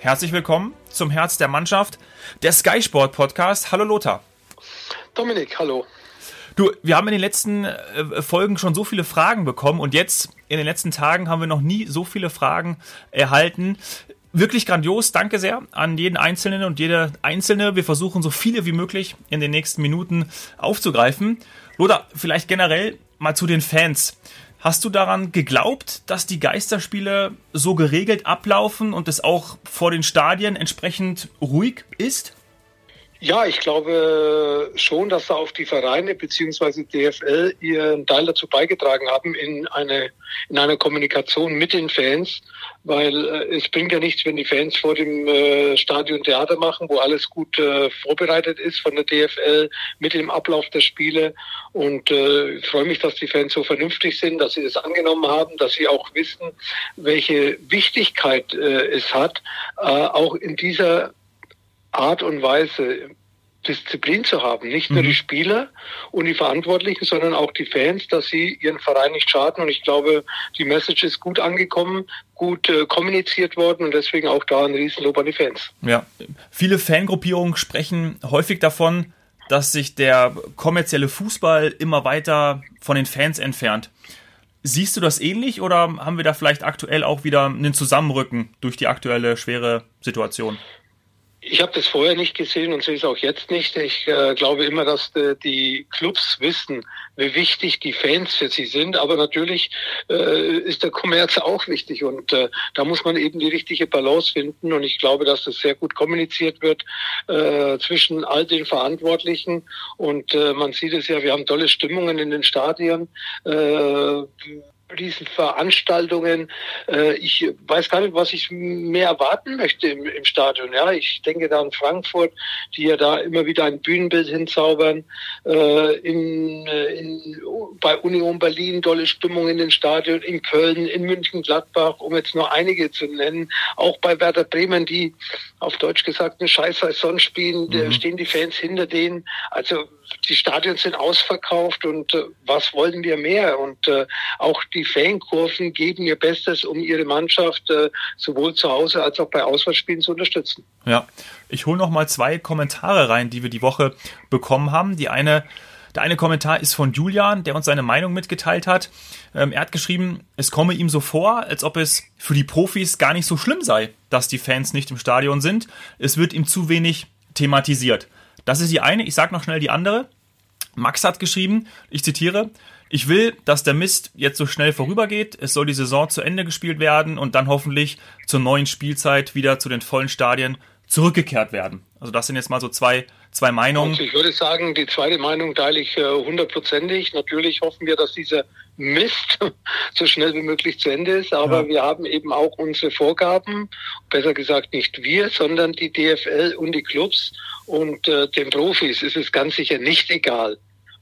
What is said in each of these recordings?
Herzlich willkommen zum Herz der Mannschaft, der Sky Sport Podcast. Hallo Lothar. Dominik, hallo. Du, wir haben in den letzten äh, Folgen schon so viele Fragen bekommen und jetzt in den letzten Tagen haben wir noch nie so viele Fragen erhalten. Wirklich grandios. Danke sehr an jeden Einzelnen und jede Einzelne. Wir versuchen so viele wie möglich in den nächsten Minuten aufzugreifen. Lothar, vielleicht generell mal zu den Fans. Hast du daran geglaubt, dass die Geisterspiele so geregelt ablaufen und es auch vor den Stadien entsprechend ruhig ist? Ja, ich glaube schon, dass da auch die Vereine bzw. DFL ihren Teil dazu beigetragen haben in eine in einer Kommunikation mit den Fans, weil äh, es bringt ja nichts, wenn die Fans vor dem äh, Stadion Theater machen, wo alles gut äh, vorbereitet ist von der DFL mit dem Ablauf der Spiele. Und äh, ich freue mich, dass die Fans so vernünftig sind, dass sie das angenommen haben, dass sie auch wissen, welche Wichtigkeit äh, es hat, äh, auch in dieser Art und Weise Disziplin zu haben. Nicht nur die mhm. Spieler und die Verantwortlichen, sondern auch die Fans, dass sie ihren Verein nicht schaden. Und ich glaube, die Message ist gut angekommen, gut äh, kommuniziert worden und deswegen auch da ein Riesenlob an die Fans. Ja, viele Fangruppierungen sprechen häufig davon, dass sich der kommerzielle Fußball immer weiter von den Fans entfernt. Siehst du das ähnlich oder haben wir da vielleicht aktuell auch wieder einen Zusammenrücken durch die aktuelle schwere Situation? Ich habe das vorher nicht gesehen und sehe es auch jetzt nicht. Ich äh, glaube immer, dass äh, die Clubs wissen, wie wichtig die Fans für sie sind. Aber natürlich äh, ist der Kommerz auch wichtig und äh, da muss man eben die richtige Balance finden. Und ich glaube, dass das sehr gut kommuniziert wird äh, zwischen all den Verantwortlichen. Und äh, man sieht es ja, wir haben tolle Stimmungen in den Stadien. Riesenveranstaltungen. Äh, ich weiß gar nicht, was ich mehr erwarten möchte im, im, Stadion. Ja, ich denke da an Frankfurt, die ja da immer wieder ein Bühnenbild hinzaubern. Äh, in, äh, in, bei Union Berlin tolle Stimmung in den Stadien, in Köln, in München, Gladbach, um jetzt nur einige zu nennen. Auch bei Werder Bremen, die auf Deutsch gesagt eine scheiß Saison spielen, mhm. stehen die Fans hinter denen. Also die Stadien sind ausverkauft und äh, was wollen wir mehr? Und äh, auch die Fankurven geben ihr Bestes, um ihre Mannschaft äh, sowohl zu Hause als auch bei Auswärtsspielen zu unterstützen. Ja, ich hole noch mal zwei Kommentare rein, die wir die Woche bekommen haben. Die eine der eine Kommentar ist von Julian, der uns seine Meinung mitgeteilt hat. Ähm, er hat geschrieben, es komme ihm so vor, als ob es für die Profis gar nicht so schlimm sei, dass die Fans nicht im Stadion sind. Es wird ihm zu wenig thematisiert. Das ist die eine. Ich sage noch schnell die andere. Max hat geschrieben, ich zitiere, ich will, dass der Mist jetzt so schnell vorübergeht. Es soll die Saison zu Ende gespielt werden und dann hoffentlich zur neuen Spielzeit wieder zu den vollen Stadien zurückgekehrt werden. Also das sind jetzt mal so zwei, zwei Meinungen. Und ich würde sagen, die zweite Meinung teile ich äh, hundertprozentig. Natürlich hoffen wir, dass dieser Mist so schnell wie möglich zu Ende ist, aber ja. wir haben eben auch unsere Vorgaben, besser gesagt nicht wir, sondern die DFL und die Clubs und äh, den Profis ist es ganz sicher nicht egal,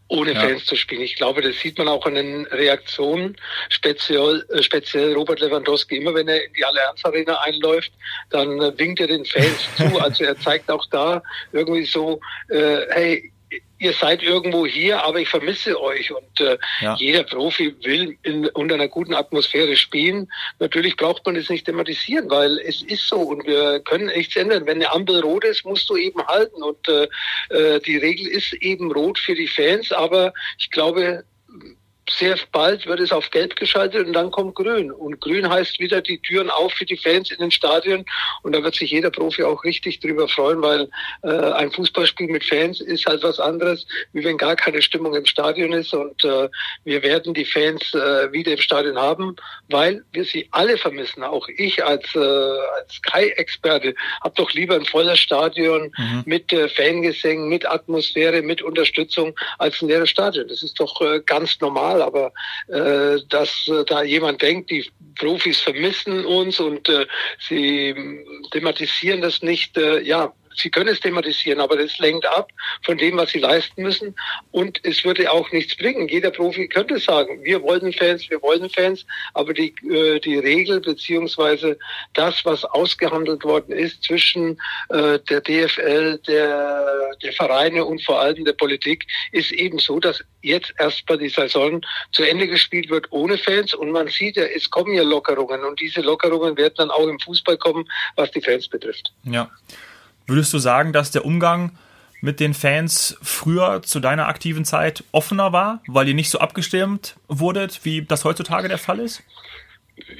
ohne ja. Fans zu spielen. Ich glaube, das sieht man auch an den Reaktionen, speziell, äh, speziell Robert Lewandowski. Immer wenn er in die Allianz Arena einläuft, dann äh, winkt er den Fans zu. Also er zeigt auch da irgendwie so, äh, hey, ihr seid irgendwo hier, aber ich vermisse euch. Und äh, ja. jeder Profi will in, unter einer guten Atmosphäre spielen. Natürlich braucht man es nicht thematisieren, weil es ist so und wir können nichts ändern. Wenn eine Ampel rot ist, musst du eben halten. Und äh, äh die Regel ist eben rot für die Fans, aber ich glaube, sehr bald wird es auf Gelb geschaltet und dann kommt Grün. Und Grün heißt wieder die Türen auf für die Fans in den Stadien. Und da wird sich jeder Profi auch richtig drüber freuen, weil äh, ein Fußballspiel mit Fans ist halt was anderes, wie wenn gar keine Stimmung im Stadion ist. Und äh, wir werden die Fans äh, wieder im Stadion haben, weil wir sie alle vermissen. Auch ich als, äh, als Sky-Experte habe doch lieber ein volles Stadion mhm. mit äh, Fangesängen, mit Atmosphäre, mit Unterstützung als ein leeres Stadion. Das ist doch äh, ganz normal normal, aber äh, dass äh, da jemand denkt, die Profis vermissen uns und äh, sie thematisieren das nicht, äh, ja, sie können es thematisieren, aber das lenkt ab von dem, was sie leisten müssen. Und es würde auch nichts bringen. Jeder Profi könnte sagen, wir wollen Fans, wir wollen Fans, aber die, äh, die Regel beziehungsweise das, was ausgehandelt worden ist zwischen äh, der DFL, der, der Vereine und vor allem der Politik, ist eben so, dass jetzt erstmal die Saison zu Ende gespielt wird ohne Fans und man sieht ja, es kommen ja Lockerungen und diese Lockerungen werden dann auch im Fußball kommen, was die Fans betrifft. Ja. Würdest du sagen, dass der Umgang mit den Fans früher zu deiner aktiven Zeit offener war, weil ihr nicht so abgestimmt wurdet, wie das heutzutage der Fall ist?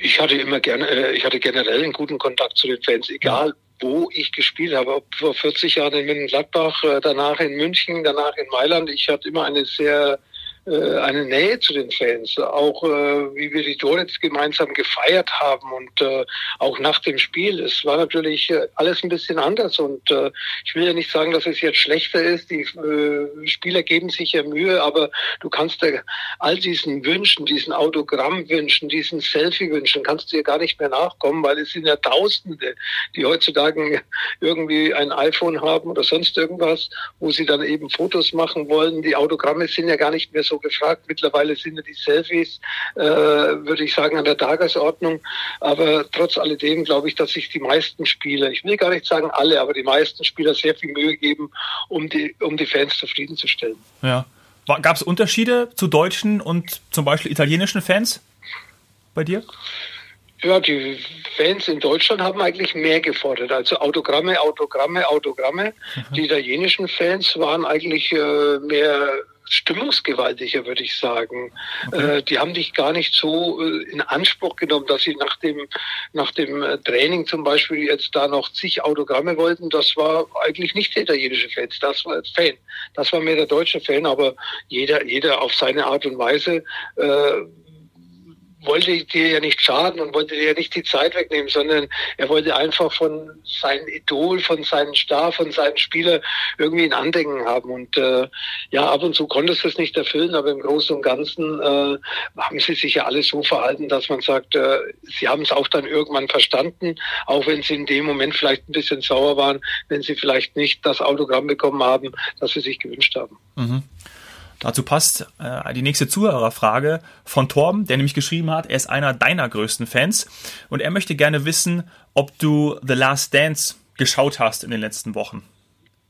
Ich hatte immer gerne, äh, ich hatte generell einen guten Kontakt zu den Fans, egal wo ich gespielt habe, ob vor 40 Jahren in München-Gladbach, äh, danach in München, danach in Mailand. Ich hatte immer eine sehr eine Nähe zu den Fans, auch äh, wie wir die Tore gemeinsam gefeiert haben und äh, auch nach dem Spiel. Es war natürlich äh, alles ein bisschen anders und äh, ich will ja nicht sagen, dass es jetzt schlechter ist. Die äh, Spieler geben sich ja Mühe, aber du kannst ja all diesen Wünschen, diesen Autogrammwünschen, diesen Selfie-Wünschen, kannst du ja gar nicht mehr nachkommen, weil es sind ja Tausende, die heutzutage irgendwie ein iPhone haben oder sonst irgendwas, wo sie dann eben Fotos machen wollen. Die Autogramme sind ja gar nicht mehr so gefragt. Mittlerweile sind ja die Selfies, äh, würde ich sagen, an der Tagesordnung. Aber trotz alledem glaube ich, dass sich die meisten Spieler, ich will gar nicht sagen alle, aber die meisten Spieler sehr viel Mühe geben, um die, um die Fans zufriedenzustellen. Ja. Gab es Unterschiede zu deutschen und zum Beispiel italienischen Fans bei dir? Ja, die Fans in Deutschland haben eigentlich mehr gefordert. Also Autogramme, Autogramme, Autogramme. Mhm. Die italienischen Fans waren eigentlich äh, mehr stimmungsgewaltiger, würde ich sagen. Okay. Äh, die haben dich gar nicht so äh, in Anspruch genommen, dass sie nach dem, nach dem äh, Training zum Beispiel jetzt da noch zig Autogramme wollten. Das war eigentlich nicht der italienische Fan, das war Fan. Das war mehr der deutsche Fan, aber jeder, jeder auf seine Art und Weise. Äh, wollte dir ja nicht schaden und wollte dir ja nicht die Zeit wegnehmen, sondern er wollte einfach von seinem Idol, von seinem Star, von seinem Spieler irgendwie ein Andenken haben. Und äh, ja, ab und zu konntest du es nicht erfüllen, aber im Großen und Ganzen äh, haben sie sich ja alle so verhalten, dass man sagt, äh, sie haben es auch dann irgendwann verstanden, auch wenn sie in dem Moment vielleicht ein bisschen sauer waren, wenn sie vielleicht nicht das Autogramm bekommen haben, das sie sich gewünscht haben. Mhm. Dazu passt äh, die nächste Zuhörerfrage von Torben, der nämlich geschrieben hat, er ist einer deiner größten Fans und er möchte gerne wissen, ob du The Last Dance geschaut hast in den letzten Wochen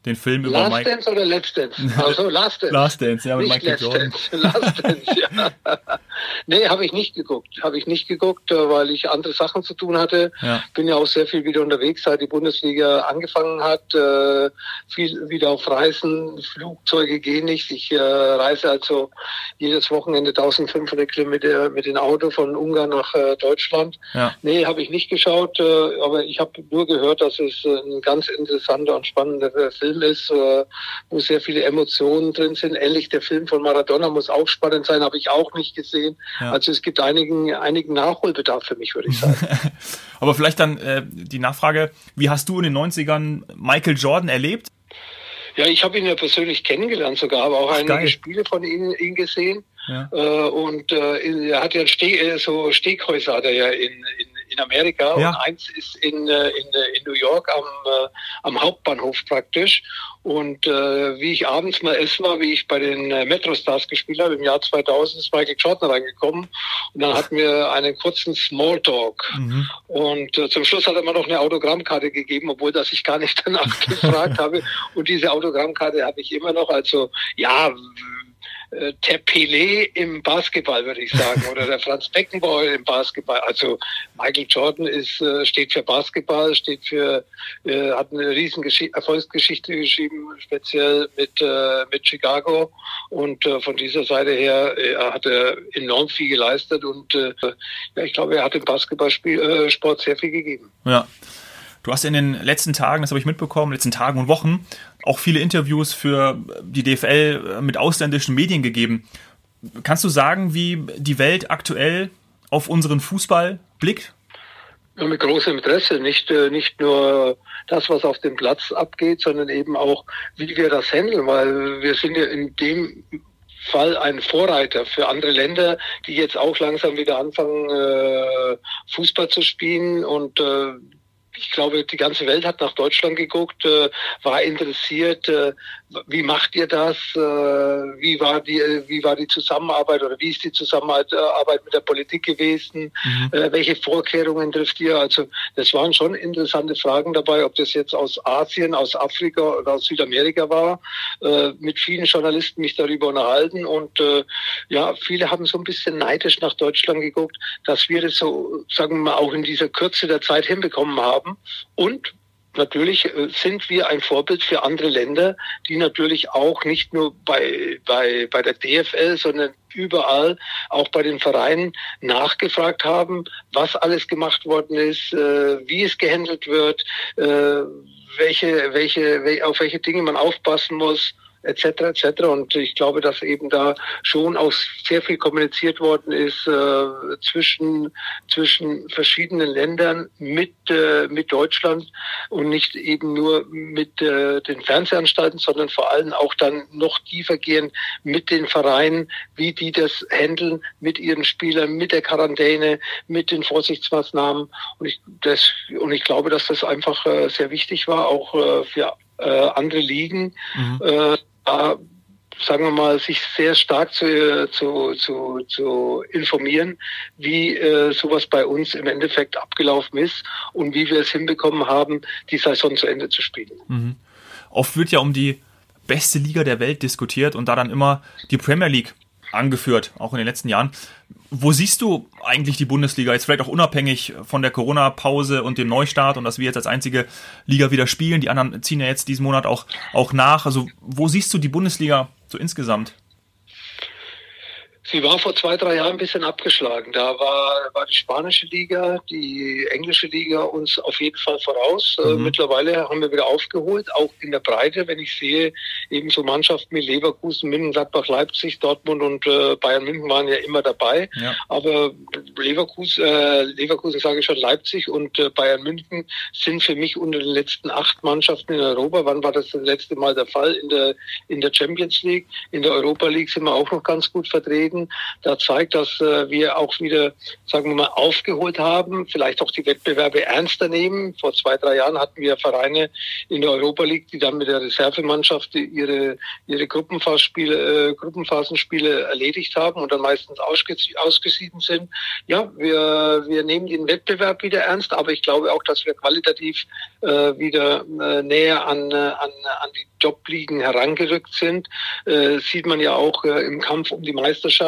den Film Last über Mike. Dance oder Let's Dance? Also Last Dance. Last Dance, ja, mit nicht Michael Jordan. Dance. Last Dance, ja. nee, habe ich nicht geguckt. Habe ich nicht geguckt, äh, weil ich andere Sachen zu tun hatte. Ja. Bin ja auch sehr viel wieder unterwegs, seit die Bundesliga angefangen hat. Äh, viel wieder auf Reisen. Flugzeuge gehen nicht. Ich äh, reise also jedes Wochenende 1500 Kilometer mit dem Auto von Ungarn nach Deutschland. Ja. Nee, habe ich nicht geschaut, aber ich habe nur gehört, dass es ein ganz interessanter und spannender Film Film ist, äh, wo sehr viele Emotionen drin sind. Ähnlich der Film von Maradona muss auch spannend sein, habe ich auch nicht gesehen. Ja. Also es gibt einigen, einigen Nachholbedarf für mich, würde ich sagen. Aber vielleicht dann äh, die Nachfrage, wie hast du in den 90ern Michael Jordan erlebt? Ja, ich habe ihn ja persönlich kennengelernt sogar, aber auch Ach, einige geil. Spiele von ihm, ihm gesehen. Ja. Äh, und äh, er hat ja Ste äh, so Steghäuser hat er ja in, in in Amerika ja. und eins ist in, äh, in, äh, in New York am, äh, am Hauptbahnhof praktisch. Und äh, wie ich abends mal essen war, wie ich bei den äh, Metrostars gespielt habe, im Jahr 2000 ist Michael Jordan reingekommen und dann hatten wir einen kurzen Smalltalk. Mhm. Und äh, zum Schluss hat er mir noch eine Autogrammkarte gegeben, obwohl das ich gar nicht danach gefragt habe. Und diese Autogrammkarte habe ich immer noch. Also ja, äh, der Pelé im Basketball, würde ich sagen, oder der Franz Beckenbauer im Basketball. Also Michael Jordan ist, äh, steht für Basketball, steht für, äh, hat eine riesen Erfolgsgeschichte geschrieben, speziell mit, mit Chicago. Und von dieser Seite her hat er enorm viel geleistet und ja, ich glaube, er hat dem Basketballsport sehr viel gegeben. Ja. Du hast in den letzten Tagen, das habe ich mitbekommen, letzten Tagen und Wochen auch viele Interviews für die DFL mit ausländischen Medien gegeben. Kannst du sagen, wie die Welt aktuell auf unseren Fußball blickt? Ja, mit großem Interesse. Nicht, äh, nicht nur das, was auf dem Platz abgeht, sondern eben auch, wie wir das handeln, weil wir sind ja in dem Fall ein Vorreiter für andere Länder, die jetzt auch langsam wieder anfangen, äh, Fußball zu spielen und äh, ich glaube, die ganze Welt hat nach Deutschland geguckt, äh, war interessiert, äh, wie macht ihr das, äh, wie war die, wie war die Zusammenarbeit oder wie ist die Zusammenarbeit mit der Politik gewesen, mhm. äh, welche Vorkehrungen trifft ihr? Also das waren schon interessante Fragen dabei, ob das jetzt aus Asien, aus Afrika oder aus Südamerika war. Äh, mit vielen Journalisten mich darüber unterhalten und äh, ja, viele haben so ein bisschen neidisch nach Deutschland geguckt, dass wir das so, sagen wir mal, auch in dieser Kürze der Zeit hinbekommen haben und natürlich äh, sind wir ein Vorbild für andere Länder, die natürlich auch nicht nur bei, bei, bei der DFL, sondern überall, auch bei den Vereinen, nachgefragt haben, was alles gemacht worden ist, äh, wie es gehandelt wird, äh, welche, welche, auf welche Dinge man aufpassen muss etc. etc. Und ich glaube, dass eben da schon auch sehr viel kommuniziert worden ist äh, zwischen zwischen verschiedenen Ländern mit äh, mit Deutschland und nicht eben nur mit äh, den Fernsehanstalten, sondern vor allem auch dann noch tiefer gehen mit den Vereinen, wie die das handeln mit ihren Spielern, mit der Quarantäne, mit den Vorsichtsmaßnahmen. Und ich das und ich glaube, dass das einfach äh, sehr wichtig war, auch äh, für äh, andere Ligen. Mhm. Äh, äh, sagen wir mal, sich sehr stark zu, zu, zu, zu informieren, wie äh, sowas bei uns im Endeffekt abgelaufen ist und wie wir es hinbekommen haben, die Saison zu Ende zu spielen. Mhm. Oft wird ja um die beste Liga der Welt diskutiert und da dann immer die Premier League angeführt, auch in den letzten Jahren. Wo siehst du eigentlich die Bundesliga jetzt vielleicht auch unabhängig von der Corona-Pause und dem Neustart und dass wir jetzt als einzige Liga wieder spielen? Die anderen ziehen ja jetzt diesen Monat auch, auch nach. Also wo siehst du die Bundesliga so insgesamt? Sie war vor zwei, drei Jahren ein bisschen abgeschlagen. Da war, war die spanische Liga, die englische Liga uns auf jeden Fall voraus. Äh, mhm. mittlerweile haben wir wieder aufgeholt, auch in der Breite, wenn ich sehe, eben so Mannschaften wie Leverkusen, München, Gladbach, Leipzig, Dortmund und äh, Bayern München waren ja immer dabei. Ja. Aber Leverkusen, äh, Leverkusen sage ich schon, Leipzig und äh, Bayern München sind für mich unter den letzten acht Mannschaften in Europa. Wann war das das letzte Mal der Fall? In der, in der Champions League. In der Europa League sind wir auch noch ganz gut vertreten. Schweden. Da zeigt, dass äh, wir auch wieder, sagen wir mal, aufgeholt haben, vielleicht auch die Wettbewerbe ernster nehmen. Vor zwei, drei Jahren hatten wir Vereine in der Europa League, die dann mit der Reservemannschaft ihre, ihre Gruppenphasenspiele, äh, Gruppenphasenspiele erledigt haben und dann meistens ausgeschieden sind. Ja, wir, wir nehmen den Wettbewerb wieder ernst, aber ich glaube auch, dass wir qualitativ äh, wieder äh, näher an, äh, an, an die Jobligen herangerückt sind. Äh, sieht man ja auch äh, im Kampf um die Meisterschaft.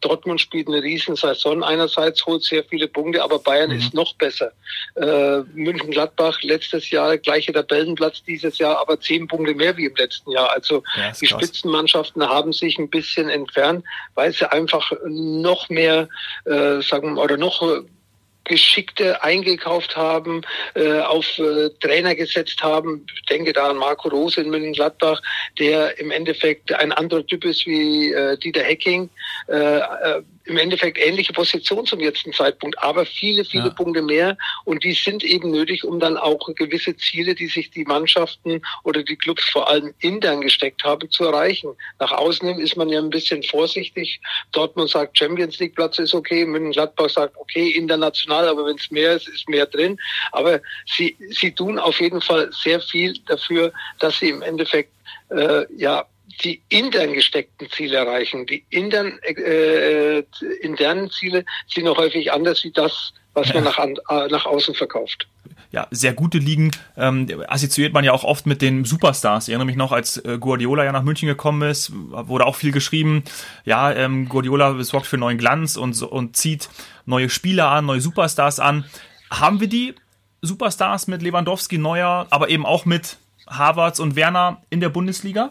Dortmund spielt eine Riesensaison. Einerseits holt sehr viele Punkte, aber Bayern mhm. ist noch besser. Äh, München-Gladbach letztes Jahr, gleiche Tabellenplatz dieses Jahr, aber zehn Punkte mehr wie im letzten Jahr. Also ja, die krass. Spitzenmannschaften haben sich ein bisschen entfernt, weil sie einfach noch mehr, äh, sagen oder noch Geschickte eingekauft haben, äh, auf äh, Trainer gesetzt haben. Ich denke da an Marco Rose in München-Gladbach, der im Endeffekt ein anderer Typ ist wie äh, Dieter Hecking. Äh, äh, im Endeffekt ähnliche Position zum jetzigen Zeitpunkt, aber viele, viele ja. Punkte mehr. Und die sind eben nötig, um dann auch gewisse Ziele, die sich die Mannschaften oder die Clubs vor allem intern gesteckt haben, zu erreichen. Nach außen hin ist man ja ein bisschen vorsichtig. Dortmund sagt, Champions League Platz ist okay. München-Gladbach sagt, okay, international, aber wenn es mehr ist, ist mehr drin. Aber sie, sie tun auf jeden Fall sehr viel dafür, dass sie im Endeffekt äh, ja die intern gesteckten Ziele erreichen. Die intern, äh, internen Ziele sind auch häufig anders wie das, was man nach, an, äh, nach außen verkauft. Ja, sehr gute Ligen ähm, assoziiert man ja auch oft mit den Superstars. Ich erinnere mich noch, als äh, Guardiola ja nach München gekommen ist, wurde auch viel geschrieben, ja, ähm, Guardiola sorgt für neuen Glanz und, und zieht neue Spieler an, neue Superstars an. Haben wir die Superstars mit Lewandowski, Neuer, aber eben auch mit Havertz und Werner in der Bundesliga?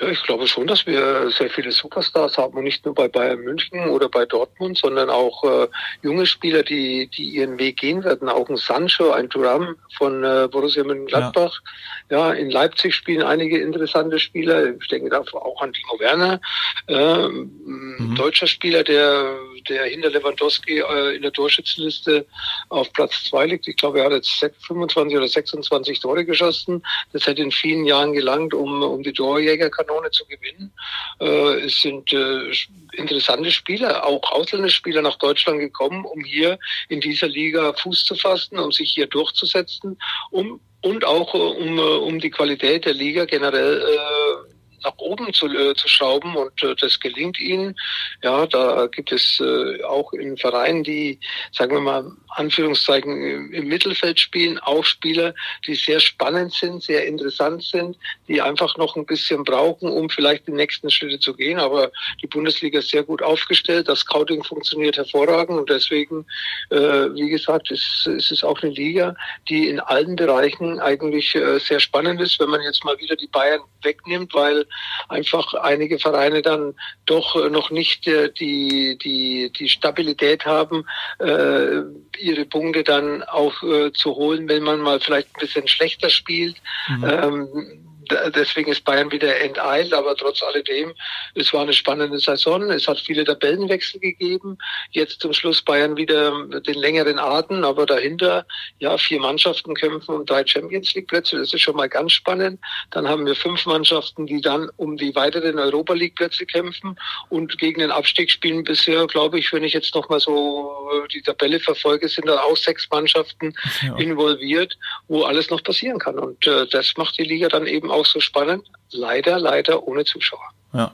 Ja, ich glaube schon, dass wir sehr viele Superstars haben und nicht nur bei Bayern München oder bei Dortmund, sondern auch äh, junge Spieler, die, die ihren Weg gehen werden. Auch ein Sancho, ein Thuram von äh, Borussia Mönchengladbach. Ja. ja, in Leipzig spielen einige interessante Spieler. Ich denke da auch an Timo Werner, äh, mhm. deutscher Spieler, der der hinter Lewandowski äh, in der Torschützenliste auf Platz zwei liegt. Ich glaube, er hat jetzt 25 oder 26 Tore geschossen. Das hätte in vielen Jahren gelangt, um, um die Torjägerkategorie Kanone zu gewinnen. Äh, es sind äh, interessante Spieler, auch ausländische Spieler nach Deutschland gekommen, um hier in dieser Liga Fuß zu fassen, um sich hier durchzusetzen, um und auch äh, um, um die Qualität der Liga generell äh, nach oben zu, äh, zu schrauben und äh, das gelingt ihnen. Ja, da gibt es äh, auch in Vereinen, die, sagen wir mal, Anführungszeichen im Mittelfeld spielen, auch Spieler, die sehr spannend sind, sehr interessant sind, die einfach noch ein bisschen brauchen, um vielleicht die nächsten Schritte zu gehen. Aber die Bundesliga ist sehr gut aufgestellt, das Scouting funktioniert hervorragend und deswegen, äh, wie gesagt, ist, ist es auch eine Liga, die in allen Bereichen eigentlich äh, sehr spannend ist, wenn man jetzt mal wieder die Bayern wegnimmt, weil einfach einige Vereine dann doch äh, noch nicht äh, die, die, die Stabilität haben, äh, ihre Punkte dann auch äh, zu holen, wenn man mal vielleicht ein bisschen schlechter spielt. Mhm. Ähm, deswegen ist Bayern wieder enteilt, aber trotz alledem, es war eine spannende Saison. Es hat viele Tabellenwechsel gegeben. Jetzt zum Schluss Bayern wieder den längeren Atem, aber dahinter, ja, vier Mannschaften kämpfen um drei Champions League Plätze. Das ist schon mal ganz spannend. Dann haben wir fünf Mannschaften, die dann um die weiteren Europa League Plätze kämpfen und gegen den Abstieg spielen bisher, glaube ich, wenn ich jetzt noch mal so die Tabelle verfolge, sind da auch sechs Mannschaften ja. involviert, wo alles noch passieren kann. Und äh, das macht die Liga dann eben auch so spannend. Leider, leider ohne Zuschauer. Ja.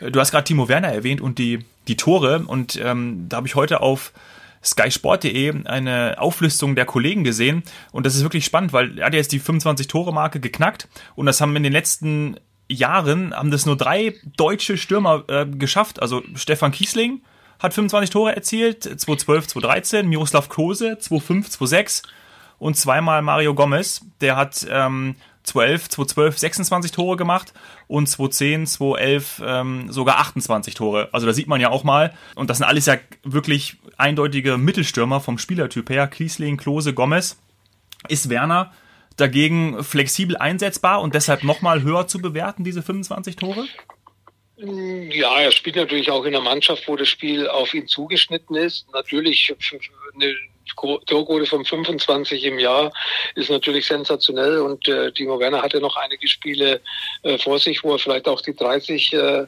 Du hast gerade Timo Werner erwähnt und die, die Tore. Und ähm, da habe ich heute auf skysport.de eine Auflistung der Kollegen gesehen. Und das ist wirklich spannend, weil er hat jetzt die 25-Tore-Marke geknackt. Und das haben in den letzten Jahren, haben das nur drei deutsche Stürmer äh, geschafft. Also Stefan Kiesling hat 25 Tore erzielt, 2012, 2013. Miroslav Klose, 2005, 2006. Und zweimal Mario Gomez, der hat ähm, 2011, 2012 26 Tore gemacht und 2010, 2011 ähm, sogar 28 Tore. Also da sieht man ja auch mal, und das sind alles ja wirklich eindeutige Mittelstürmer vom Spielertyp her, Kiesling, Klose, Gomez. Ist Werner dagegen flexibel einsetzbar und deshalb nochmal höher zu bewerten, diese 25 Tore? Ja, er spielt natürlich auch in einer Mannschaft, wo das Spiel auf ihn zugeschnitten ist. Natürlich eine Torquote von 25 im Jahr ist natürlich sensationell und äh, Timo Werner hatte noch einige Spiele äh, vor sich, wo er vielleicht auch die 30 äh,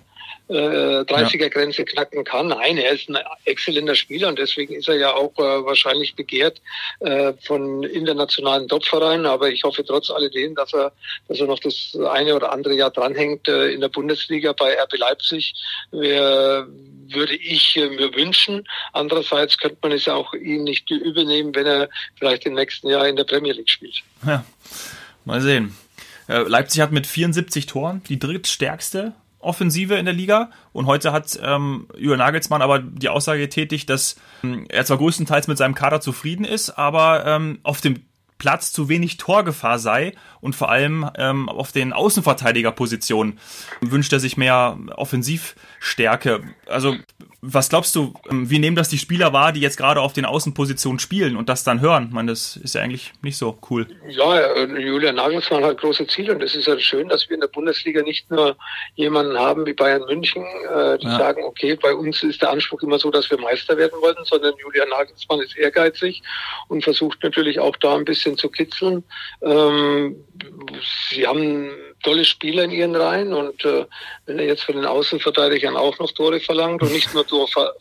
30er-Grenze äh, knacken kann. Nein, er ist ein exzellenter Spieler und deswegen ist er ja auch äh, wahrscheinlich begehrt äh, von internationalen Topvereinen. Aber ich hoffe trotz alledem, dass er, dass er noch das eine oder andere Jahr dranhängt äh, in der Bundesliga bei RB Leipzig. Wär, würde ich äh, mir wünschen. Andererseits könnte man es ja auch ihm nicht übernehmen, wenn er vielleicht im nächsten Jahr in der Premier League spielt. Ja, mal sehen. Äh, Leipzig hat mit 74 Toren die drittstärkste Offensive in der Liga. Und heute hat ähm, Jürgen Nagelsmann aber die Aussage getätigt, dass ähm, er zwar größtenteils mit seinem Kader zufrieden ist, aber ähm, auf dem Platz zu wenig Torgefahr sei und vor allem ähm, auf den Außenverteidigerpositionen wünscht er sich mehr Offensivstärke. Also was glaubst du, ähm, wie nehmen das die Spieler wahr, die jetzt gerade auf den Außenpositionen spielen und das dann hören? Ich meine, das ist ja eigentlich nicht so cool. Ja, äh, Julian Nagelsmann hat große Ziele und es ist ja schön, dass wir in der Bundesliga nicht nur jemanden haben wie Bayern München, äh, die ja. sagen, okay, bei uns ist der Anspruch immer so, dass wir Meister werden wollen, sondern Julian Nagelsmann ist ehrgeizig und versucht natürlich auch da ein bisschen zu kitzeln. Ähm, sie haben tolle Spieler in ihren Reihen und äh, wenn er jetzt von den Außenverteidigern auch noch Tore verlangt und nicht nur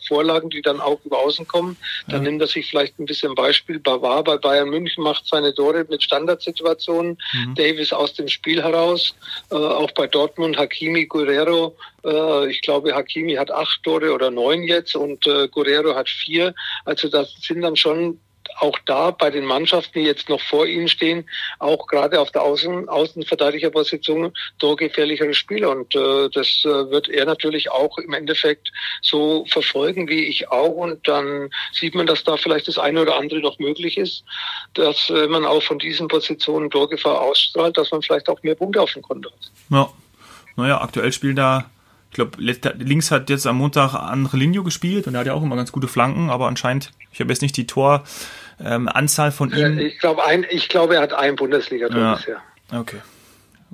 Vorlagen, die dann auch über Außen kommen, dann ja. nimmt er sich vielleicht ein bisschen Beispiel. Bavar bei Bayern München macht seine Tore mit Standardsituationen, mhm. Davis aus dem Spiel heraus, äh, auch bei Dortmund Hakimi, Guerrero, äh, ich glaube Hakimi hat acht Tore oder neun jetzt und äh, Guerrero hat vier. Also das sind dann schon auch da bei den Mannschaften, die jetzt noch vor ihnen stehen, auch gerade auf der Außen, Außenverteidigerposition torgefährlichere Spieler. Und äh, das äh, wird er natürlich auch im Endeffekt so verfolgen wie ich auch. Und dann sieht man, dass da vielleicht das eine oder andere noch möglich ist, dass äh, man auch von diesen Positionen Torgefahr ausstrahlt, dass man vielleicht auch mehr Punkte auf dem Konto hat. Ja, naja, aktuell spielen da ich glaube, links hat jetzt am Montag Andrelinho gespielt und er hat ja auch immer ganz gute Flanken, aber anscheinend, ich habe jetzt nicht die Tor, ähm, Anzahl von ihm. Ich glaube, ich glaube, er hat ein Bundesliga-Tor ja. bisher. Okay.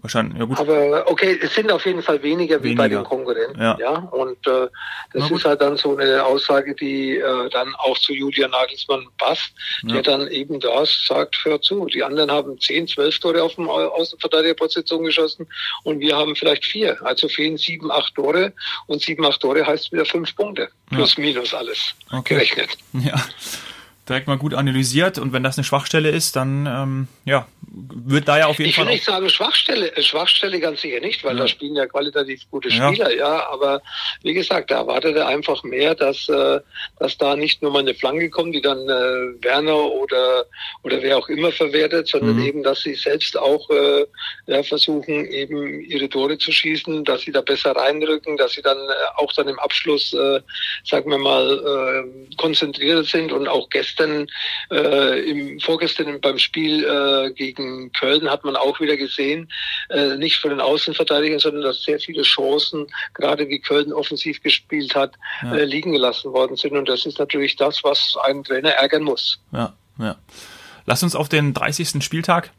Wahrscheinlich, ja gut. Aber okay, es sind auf jeden Fall weniger wie weniger. bei den Konkurrenten. Ja. ja? Und äh, das ist halt dann so eine Aussage, die äh, dann auch zu Julian Nagelsmann passt, ja. der dann eben das sagt, hör zu, die anderen haben 10, 12 Tore auf dem Außenverteidigerposition geschossen und wir haben vielleicht vier. Also fehlen sieben, acht Tore und sieben, acht Tore heißt wieder fünf Punkte. Plus, ja. minus alles okay. gerechnet. Ja direkt mal gut analysiert und wenn das eine Schwachstelle ist, dann ähm, ja, wird da ja auf jeden ich Fall. Ich will nicht sagen Schwachstelle, äh, Schwachstelle ganz sicher nicht, weil ja. da spielen ja qualitativ gute Spieler, ja. ja, aber wie gesagt, da erwartet er einfach mehr, dass, äh, dass da nicht nur mal eine Flanke kommt, die dann äh, Werner oder, oder wer auch immer verwertet, sondern mhm. eben, dass sie selbst auch äh, ja, versuchen, eben ihre Tore zu schießen, dass sie da besser reinrücken, dass sie dann äh, auch dann im Abschluss, äh, sagen wir mal, äh, konzentriert sind und auch gestern gestern, äh, im, vorgestern beim Spiel äh, gegen Köln hat man auch wieder gesehen, äh, nicht von den Außenverteidigern, sondern dass sehr viele Chancen, gerade wie Köln offensiv gespielt hat, ja. äh, liegen gelassen worden sind. Und das ist natürlich das, was einen Trainer ärgern muss. Ja, ja. Lass uns auf den 30. Spieltag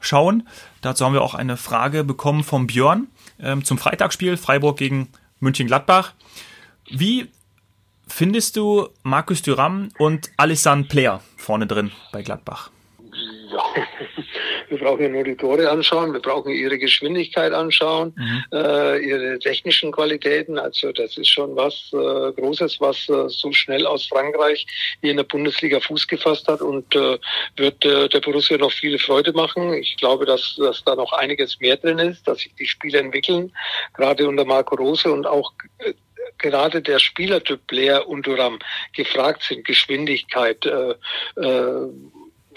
schauen. Dazu haben wir auch eine Frage bekommen vom Björn ähm, zum Freitagsspiel Freiburg gegen München-Gladbach. Wie Findest du Markus Thuram und Alessandro Player vorne drin bei Gladbach? Ja, wir brauchen ja nur die Tore anschauen, wir brauchen ihre Geschwindigkeit anschauen, mhm. äh, ihre technischen Qualitäten. Also das ist schon was äh, Großes, was äh, so schnell aus Frankreich hier in der Bundesliga Fuß gefasst hat und äh, wird äh, der Borussia noch viele Freude machen. Ich glaube, dass, dass da noch einiges mehr drin ist, dass sich die Spiele entwickeln, gerade unter Marco Rose und auch äh, gerade der Spielertyp Blair und Duram gefragt sind, Geschwindigkeit, äh, äh,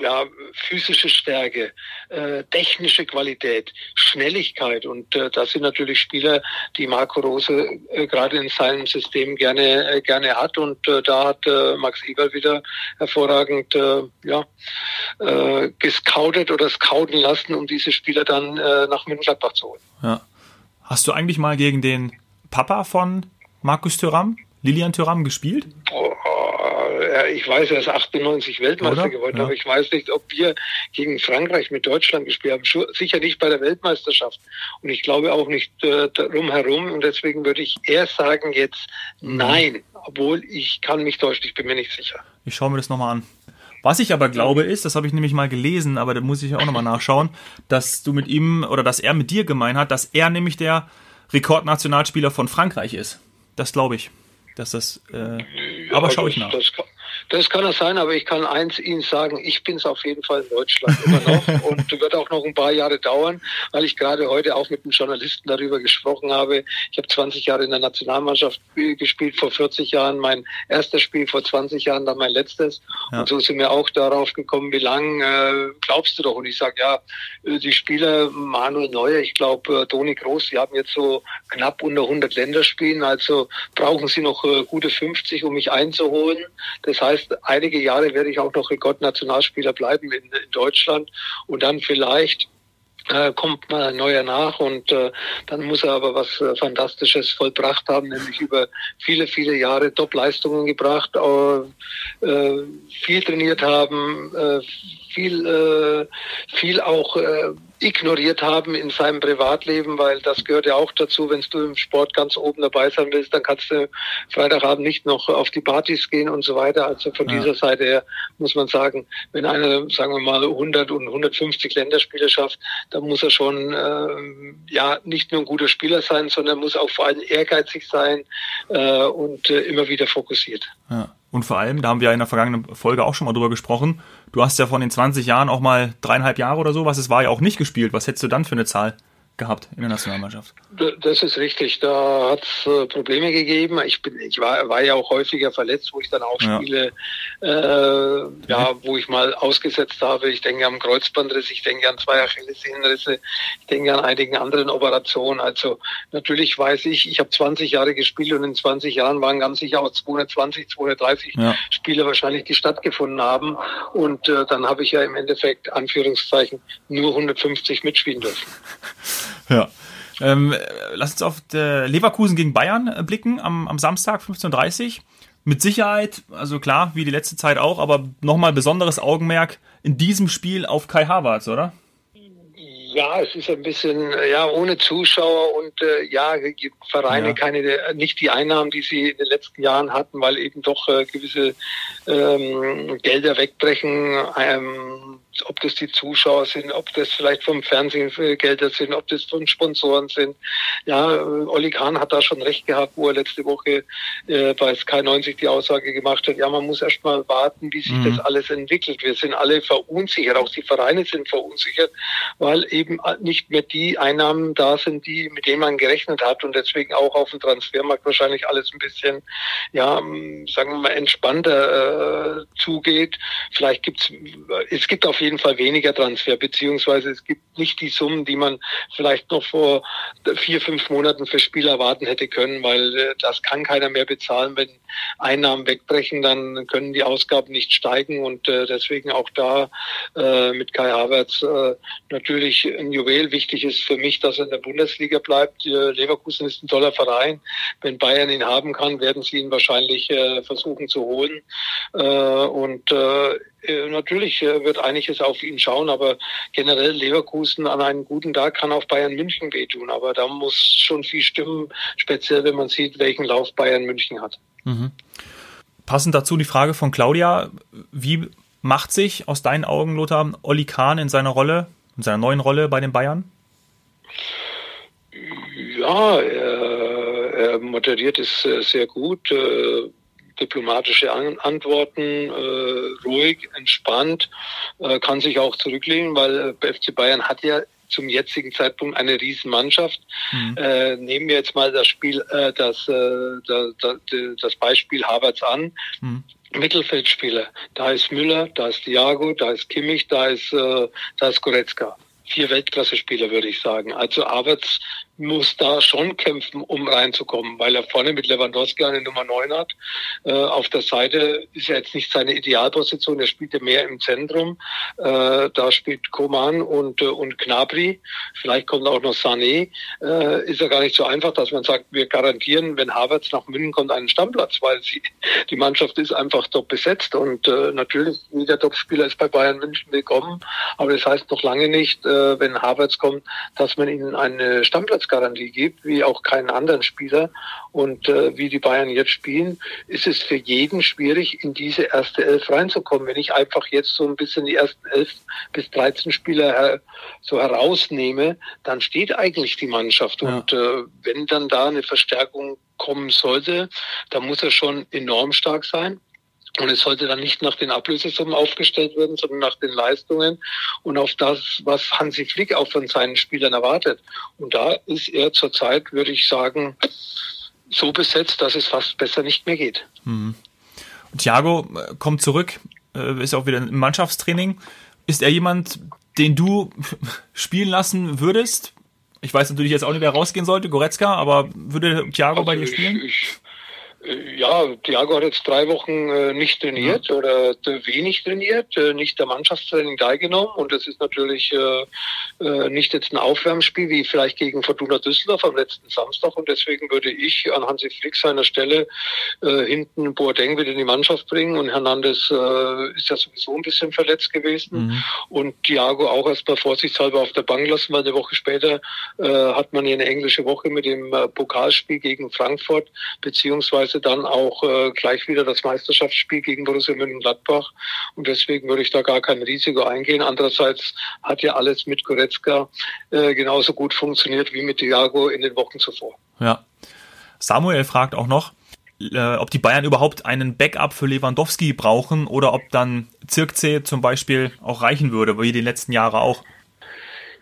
ja, physische Stärke, äh, technische Qualität, Schnelligkeit. Und äh, das sind natürlich Spieler, die Marco Rose äh, gerade in seinem System gerne, äh, gerne hat. Und äh, da hat äh, Max Eberl wieder hervorragend äh, ja, äh, gescoutet oder scouten lassen, um diese Spieler dann äh, nach München-Gladbach zu holen. Ja. Hast du eigentlich mal gegen den Papa von Markus Thüram, Lilian Thüram gespielt? Oh, ich weiß, er ist 98 Weltmeister Oder? geworden, ja. aber ich weiß nicht, ob wir gegen Frankreich mit Deutschland gespielt haben. Sicher nicht bei der Weltmeisterschaft. Und ich glaube auch nicht äh, drumherum. Und deswegen würde ich eher sagen jetzt mhm. nein. Obwohl ich kann mich täuschen, ich bin mir nicht sicher. Ich schaue mir das nochmal an. Was ich aber glaube ist, das habe ich nämlich mal gelesen, aber da muss ich auch nochmal nachschauen, dass du mit ihm oder dass er mit dir gemeint hat, dass er nämlich der Rekordnationalspieler von Frankreich ist. Das glaube ich. Dass das, äh, aber schaue ich nach. Das, das kann es sein, aber ich kann eins Ihnen sagen, ich bin es auf jeden Fall in Deutschland immer noch und wird auch noch ein paar Jahre dauern, weil ich gerade heute auch mit einem Journalisten darüber gesprochen habe. Ich habe 20 Jahre in der Nationalmannschaft gespielt, vor 40 Jahren mein erstes Spiel, vor 20 Jahren dann mein letztes. Ja. Und so sind wir auch darauf gekommen, wie lang äh, glaubst du doch? Und ich sage, ja, äh, die Spieler Manuel Neuer, ich glaube, äh, Toni Groß, die haben jetzt so knapp unter 100 Länderspielen, also brauchen sie noch äh, gute 50, um mich einzuholen. Das heißt, heißt, einige Jahre werde ich auch noch Rekordnationalspieler bleiben in, in Deutschland. Und dann vielleicht äh, kommt mal ein neuer nach und äh, dann muss er aber was äh, Fantastisches vollbracht haben, nämlich über viele, viele Jahre Top-Leistungen gebracht, äh, äh, viel trainiert haben, viel, viel auch ignoriert haben in seinem Privatleben, weil das gehört ja auch dazu, wenn du im Sport ganz oben dabei sein willst, dann kannst du Freitagabend nicht noch auf die Partys gehen und so weiter. Also von ja. dieser Seite her muss man sagen, wenn einer, sagen wir mal, 100 und 150 Länderspiele schafft, dann muss er schon äh, ja nicht nur ein guter Spieler sein, sondern muss auch vor allem ehrgeizig sein äh, und äh, immer wieder fokussiert. Ja. Und vor allem, da haben wir in der vergangenen Folge auch schon mal drüber gesprochen, du hast ja von den 20 Jahren auch mal dreieinhalb Jahre oder so, was es war, ja auch nicht gespielt. Was hättest du dann für eine Zahl? Gehabt in der Nationalmannschaft. Das ist richtig. Da hat es äh, Probleme gegeben. Ich bin, ich war, war ja auch häufiger verletzt, wo ich dann auch ja. Spiele, äh, ja, wo ich mal ausgesetzt habe. Ich denke an Kreuzbandriss, ich denke an zwei Achillessehnenrisse, ich denke an einigen anderen Operationen. Also natürlich weiß ich, ich habe 20 Jahre gespielt und in 20 Jahren waren ganz sicher auch 220, 230 ja. Spiele wahrscheinlich, die stattgefunden haben. Und äh, dann habe ich ja im Endeffekt Anführungszeichen nur 150 mitspielen dürfen. Ja. Ähm, lass uns auf Leverkusen gegen Bayern äh, blicken am, am Samstag 15.30 Uhr. Mit Sicherheit, also klar, wie die letzte Zeit auch, aber nochmal besonderes Augenmerk in diesem Spiel auf Kai Havertz, oder? Ja, es ist ein bisschen, ja, ohne Zuschauer und äh, ja, Vereine ja. keine, nicht die Einnahmen, die sie in den letzten Jahren hatten, weil eben doch äh, gewisse ähm, Gelder wegbrechen. Ähm, ob das die Zuschauer sind, ob das vielleicht vom Fernsehen Gelder sind, ob das von Sponsoren sind. Ja, äh, Olli Kahn hat da schon recht gehabt, wo er letzte Woche äh, bei Sky 90 die Aussage gemacht hat, ja, man muss erst mal warten, wie sich mhm. das alles entwickelt. Wir sind alle verunsichert, auch die Vereine sind verunsichert, weil eben nicht mehr die Einnahmen da sind, die, mit denen man gerechnet hat und deswegen auch auf dem Transfermarkt wahrscheinlich alles ein bisschen, ja, sagen wir mal, entspannter äh, zugeht. Vielleicht gibt's, es gibt auf jeden Fall weniger Transfer, beziehungsweise es gibt nicht die Summen, die man vielleicht noch vor vier, fünf Monaten für Spieler erwarten hätte können, weil äh, das kann keiner mehr bezahlen. Wenn Einnahmen wegbrechen, dann können die Ausgaben nicht steigen und äh, deswegen auch da äh, mit Kai Havertz natürlich ein Juwel. Wichtig ist für mich, dass er in der Bundesliga bleibt. Leverkusen ist ein toller Verein. Wenn Bayern ihn haben kann, werden sie ihn wahrscheinlich versuchen zu holen. Und natürlich äh, wird einiges auf ihn schauen, aber generell Leverkusen an einem guten Tag kann auch Bayern München wehtun. Aber da muss schon viel stimmen, speziell wenn man sieht, welchen Lauf Bayern München hat. Mhm. Passend dazu die Frage von Claudia, wie macht sich aus deinen Augen, Lothar, Olli Kahn in seiner Rolle, in seiner neuen Rolle bei den Bayern? Ja, er, er moderiert es äh, sehr gut diplomatische An Antworten, äh, ruhig, entspannt, äh, kann sich auch zurücklehnen, weil äh, FC Bayern hat ja zum jetzigen Zeitpunkt eine Riesenmannschaft. Mhm. Äh, nehmen wir jetzt mal das Spiel, äh, das, äh, das, das Beispiel Havertz an. Mhm. Mittelfeldspieler. Da ist Müller, da ist Thiago, da ist Kimmich, da ist, äh, da ist Goretzka. Vier Weltklasse-Spieler, würde ich sagen. Also Havertz muss da schon kämpfen, um reinzukommen, weil er vorne mit Lewandowski eine Nummer 9 hat. Äh, auf der Seite ist er jetzt nicht seine Idealposition, er spielt ja mehr im Zentrum. Äh, da spielt Koman und, äh, und Knabri. Vielleicht kommt auch noch Sané. Äh, ist ja gar nicht so einfach, dass man sagt, wir garantieren, wenn Havertz nach München kommt, einen Stammplatz, weil sie, die Mannschaft ist einfach top besetzt und äh, natürlich, jeder Topspieler ist bei Bayern München willkommen, aber das heißt noch lange nicht, äh, wenn Havertz kommt, dass man ihnen einen Stammplatz Platzgarantie gibt, wie auch keinen anderen Spieler. Und äh, wie die Bayern jetzt spielen, ist es für jeden schwierig, in diese erste Elf reinzukommen. Wenn ich einfach jetzt so ein bisschen die ersten elf bis 13 Spieler her so herausnehme, dann steht eigentlich die Mannschaft. Ja. Und äh, wenn dann da eine Verstärkung kommen sollte, dann muss er schon enorm stark sein. Und es sollte dann nicht nach den Ablösesummen aufgestellt werden, sondern nach den Leistungen und auf das, was Hansi Flick auch von seinen Spielern erwartet. Und da ist er zurzeit, würde ich sagen, so besetzt, dass es fast besser nicht mehr geht. Hm. Thiago äh, kommt zurück, äh, ist auch wieder im Mannschaftstraining. Ist er jemand, den du spielen lassen würdest? Ich weiß natürlich jetzt auch nicht, wer rausgehen sollte, Goretzka, aber würde Thiago also bei dir spielen? Ich, ich ja, Thiago hat jetzt drei Wochen äh, nicht trainiert ja. oder wenig trainiert, äh, nicht der Mannschaftstraining teilgenommen. Und das ist natürlich äh, äh, nicht jetzt ein Aufwärmspiel wie vielleicht gegen Fortuna Düsseldorf am letzten Samstag. Und deswegen würde ich an Hansi Flick seiner Stelle äh, hinten Boateng wieder in die Mannschaft bringen. Und Hernandez äh, ist ja sowieso ein bisschen verletzt gewesen. Mhm. und Thiago auch erstmal vorsichtshalber auf der Bank lassen, weil eine Woche später äh, hat man hier eine englische Woche mit dem äh, Pokalspiel gegen Frankfurt. Beziehungsweise beziehungsweise dann auch äh, gleich wieder das Meisterschaftsspiel gegen Borussia Mönchengladbach. Und deswegen würde ich da gar kein Risiko eingehen. Andererseits hat ja alles mit Goretzka äh, genauso gut funktioniert wie mit Thiago in den Wochen zuvor. Ja. Samuel fragt auch noch, äh, ob die Bayern überhaupt einen Backup für Lewandowski brauchen oder ob dann Zirkzee zum Beispiel auch reichen würde, wie die letzten Jahre auch.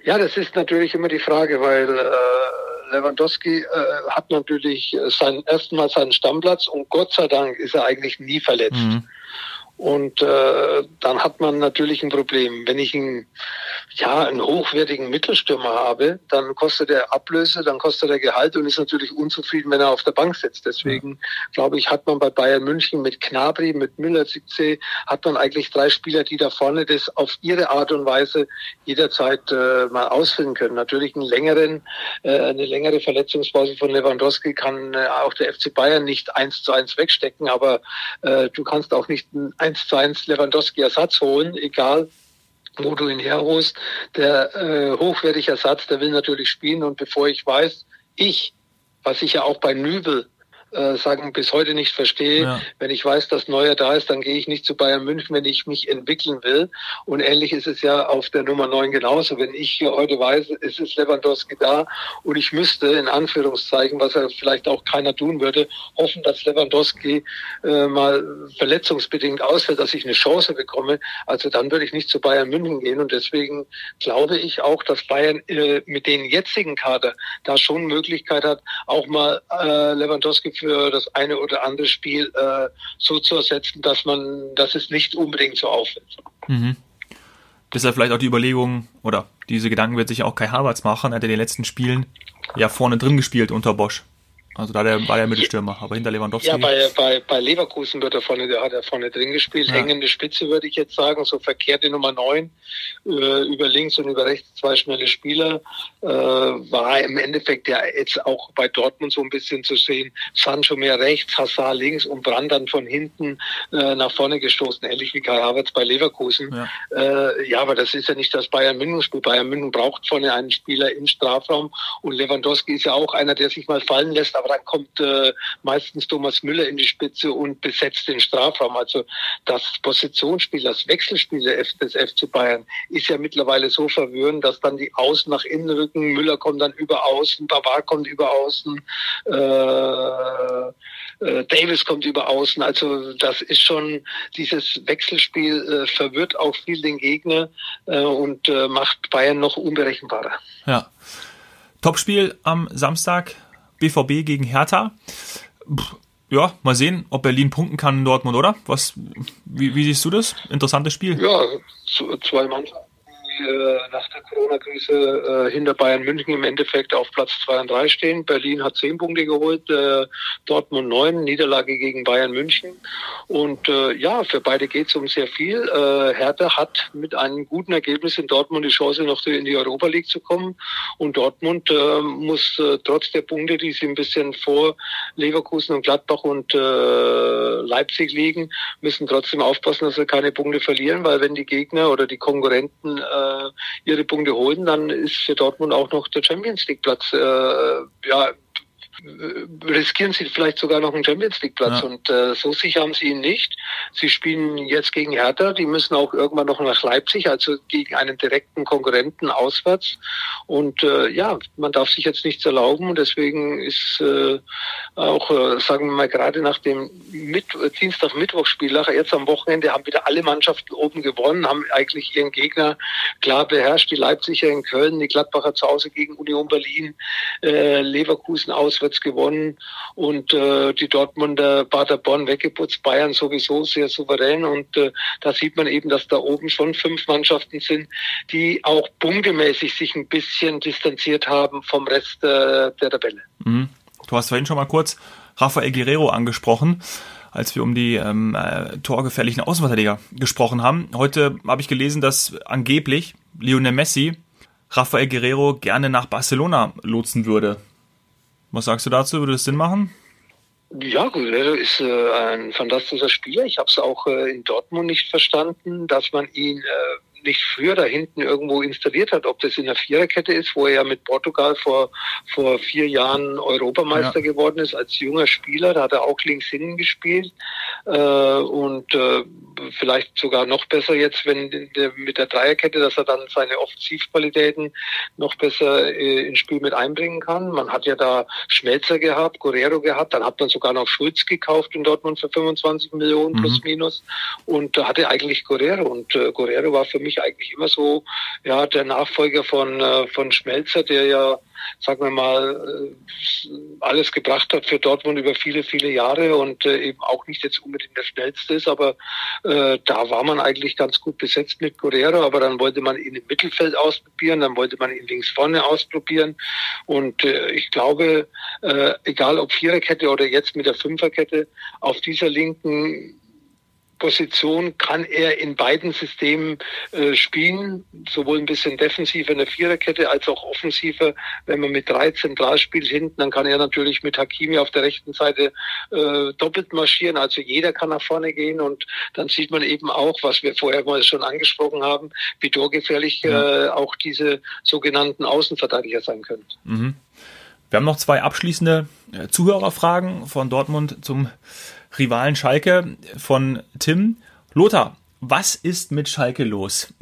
Ja, das ist natürlich immer die Frage, weil äh, Lewandowski äh, hat natürlich äh, seinen ersten Mal seinen Stammplatz und Gott sei Dank ist er eigentlich nie verletzt. Mhm. Und äh, dann hat man natürlich ein Problem. Wenn ich einen, ja, einen hochwertigen Mittelstürmer habe, dann kostet er Ablöse, dann kostet er Gehalt und ist natürlich unzufrieden, wenn er auf der Bank sitzt. Deswegen ja. glaube ich, hat man bei Bayern München mit Knabri, mit Müller, Zitze, hat man eigentlich drei Spieler, die da vorne das auf ihre Art und Weise jederzeit äh, mal ausfüllen können. Natürlich einen längeren, äh, eine längere Verletzungspause von Lewandowski kann äh, auch der FC Bayern nicht eins zu eins wegstecken, aber äh, du kannst auch nicht ein 1 zu 1 Lewandowski Ersatz holen, egal wo du ihn herholst. Der äh, hochwertige Ersatz, der will natürlich spielen und bevor ich weiß, ich, was ich ja auch bei Nübel äh, sagen, bis heute nicht verstehe. Ja. Wenn ich weiß, dass Neuer da ist, dann gehe ich nicht zu Bayern München, wenn ich mich entwickeln will. Und ähnlich ist es ja auf der Nummer 9 genauso. Wenn ich heute weiß, es ist Lewandowski da und ich müsste, in Anführungszeichen, was ja vielleicht auch keiner tun würde, hoffen, dass Lewandowski äh, mal verletzungsbedingt ausfällt, dass ich eine Chance bekomme. Also dann würde ich nicht zu Bayern München gehen. Und deswegen glaube ich auch, dass Bayern äh, mit den jetzigen Kader da schon Möglichkeit hat, auch mal äh, Lewandowski für das eine oder andere Spiel äh, so zu ersetzen, dass man, dass es nicht unbedingt so auffällt. Mhm. Deshalb vielleicht auch die Überlegung, oder diese Gedanken wird sich auch Kai Havertz machen, er hat in den letzten Spielen ja vorne drin gespielt unter Bosch. Also da der, war der Mittelstürmer, aber hinter Lewandowski. Ja, bei, bei, bei Leverkusen wird er vorne, der hat er vorne drin gespielt. Ja. Hängende Spitze würde ich jetzt sagen, so verkehrte Nummer neun äh, über links und über rechts zwei schnelle Spieler. Äh, war im Endeffekt ja jetzt auch bei Dortmund so ein bisschen zu sehen. Sancho mehr rechts, Hazard links und Brand dann von hinten äh, nach vorne gestoßen, ähnlich wie Kai Havertz bei Leverkusen. Ja. Äh, ja, aber das ist ja nicht das Bayern München Spiel. Bayern München braucht vorne einen Spieler im Strafraum und Lewandowski ist ja auch einer, der sich mal fallen lässt, aber aber dann kommt äh, meistens Thomas Müller in die Spitze und besetzt den Strafraum. Also das Positionsspiel, das Wechselspiel des FC Bayern ist ja mittlerweile so verwirrend, dass dann die Außen nach innen rücken, Müller kommt dann über Außen, Bavard kommt über Außen, äh, äh, Davis kommt über Außen. Also das ist schon dieses Wechselspiel äh, verwirrt auch viel den Gegner äh, und äh, macht Bayern noch unberechenbarer. Ja. Topspiel am Samstag BVB gegen Hertha. Ja, mal sehen, ob Berlin punkten kann in Dortmund, oder? Was, wie, wie siehst du das? Interessantes Spiel. Ja, zwei Mannschaften äh, nach der Corona-Krise äh, hinter Bayern München im Endeffekt auf Platz 2 und 3 stehen. Berlin hat zehn Punkte geholt, äh, Dortmund neun, Niederlage gegen Bayern München. Und äh, ja, für beide geht es um sehr viel. Äh, Hertha hat mit einem guten Ergebnis in Dortmund die Chance, noch in die Europa League zu kommen. Und Dortmund äh, muss äh, trotz der Punkte, die sie ein bisschen vor Leverkusen und Gladbach und äh, Leipzig liegen, müssen trotzdem aufpassen, dass sie keine Punkte verlieren, weil wenn die Gegner oder die Konkurrenten äh, ihre Punkte holen, dann ist für Dortmund auch noch der Champions League Platz äh, ja riskieren sie vielleicht sogar noch einen Champions League Platz. Ja. Und äh, so sicher haben sie ihn nicht. Sie spielen jetzt gegen Hertha. Die müssen auch irgendwann noch nach Leipzig, also gegen einen direkten Konkurrenten auswärts. Und äh, ja, man darf sich jetzt nichts erlauben. Und deswegen ist äh, auch, äh, sagen wir mal, gerade nach dem Mit Dienstag-Mittwoch-Spiel, jetzt am Wochenende haben wieder alle Mannschaften oben gewonnen, haben eigentlich ihren Gegner klar beherrscht. Die Leipziger in Köln, die Gladbacher zu Hause gegen Union Berlin, äh, Leverkusen auswärts auswärts gewonnen und äh, die Dortmunder Paderborn weggeputzt, Bayern sowieso sehr souverän und äh, da sieht man eben, dass da oben schon fünf Mannschaften sind, die auch punktemäßig sich ein bisschen distanziert haben vom Rest äh, der Tabelle. Mhm. Du hast vorhin schon mal kurz Rafael Guerrero angesprochen als wir um die ähm, äh, torgefährlichen Außenverteidiger gesprochen haben. Heute habe ich gelesen, dass angeblich Lionel Messi Rafael Guerrero gerne nach Barcelona lotsen würde. Was sagst du dazu? Würde es Sinn machen? Ja, Guerrero ist äh, ein fantastischer Spieler. Ich habe es auch äh, in Dortmund nicht verstanden, dass man ihn äh, nicht früher da hinten irgendwo installiert hat, ob das in der Viererkette ist, wo er ja mit Portugal vor, vor vier Jahren Europameister ja. geworden ist als junger Spieler, da hat er auch links hinten gespielt äh, und äh, vielleicht sogar noch besser jetzt, wenn der, mit der Dreierkette, dass er dann seine Offensivqualitäten noch besser äh, ins Spiel mit einbringen kann. Man hat ja da Schmelzer gehabt, Guerrero gehabt, dann hat man sogar noch Schulz gekauft in Dortmund für 25 Millionen mhm. plus minus und da hatte eigentlich Guerrero und äh, Guerrero war für mich mich eigentlich immer so, ja, der Nachfolger von, äh, von Schmelzer, der ja, sagen wir mal, äh, alles gebracht hat für Dortmund über viele, viele Jahre und äh, eben auch nicht jetzt unbedingt der schnellste ist, aber äh, da war man eigentlich ganz gut besetzt mit Guerrero, aber dann wollte man ihn im Mittelfeld ausprobieren, dann wollte man ihn links vorne ausprobieren und äh, ich glaube, äh, egal ob Viererkette oder jetzt mit der Fünferkette, auf dieser linken Position kann er in beiden Systemen äh, spielen, sowohl ein bisschen defensiver in der Viererkette als auch offensiver. Wenn man mit drei zentral spielt hinten, dann kann er natürlich mit Hakimi auf der rechten Seite äh, doppelt marschieren. Also jeder kann nach vorne gehen und dann sieht man eben auch, was wir vorher mal schon angesprochen haben, wie torgefährlich äh, auch diese sogenannten Außenverteidiger sein können. Mhm. Wir haben noch zwei abschließende äh, Zuhörerfragen von Dortmund zum Rivalen Schalke von Tim. Lothar, was ist mit Schalke los?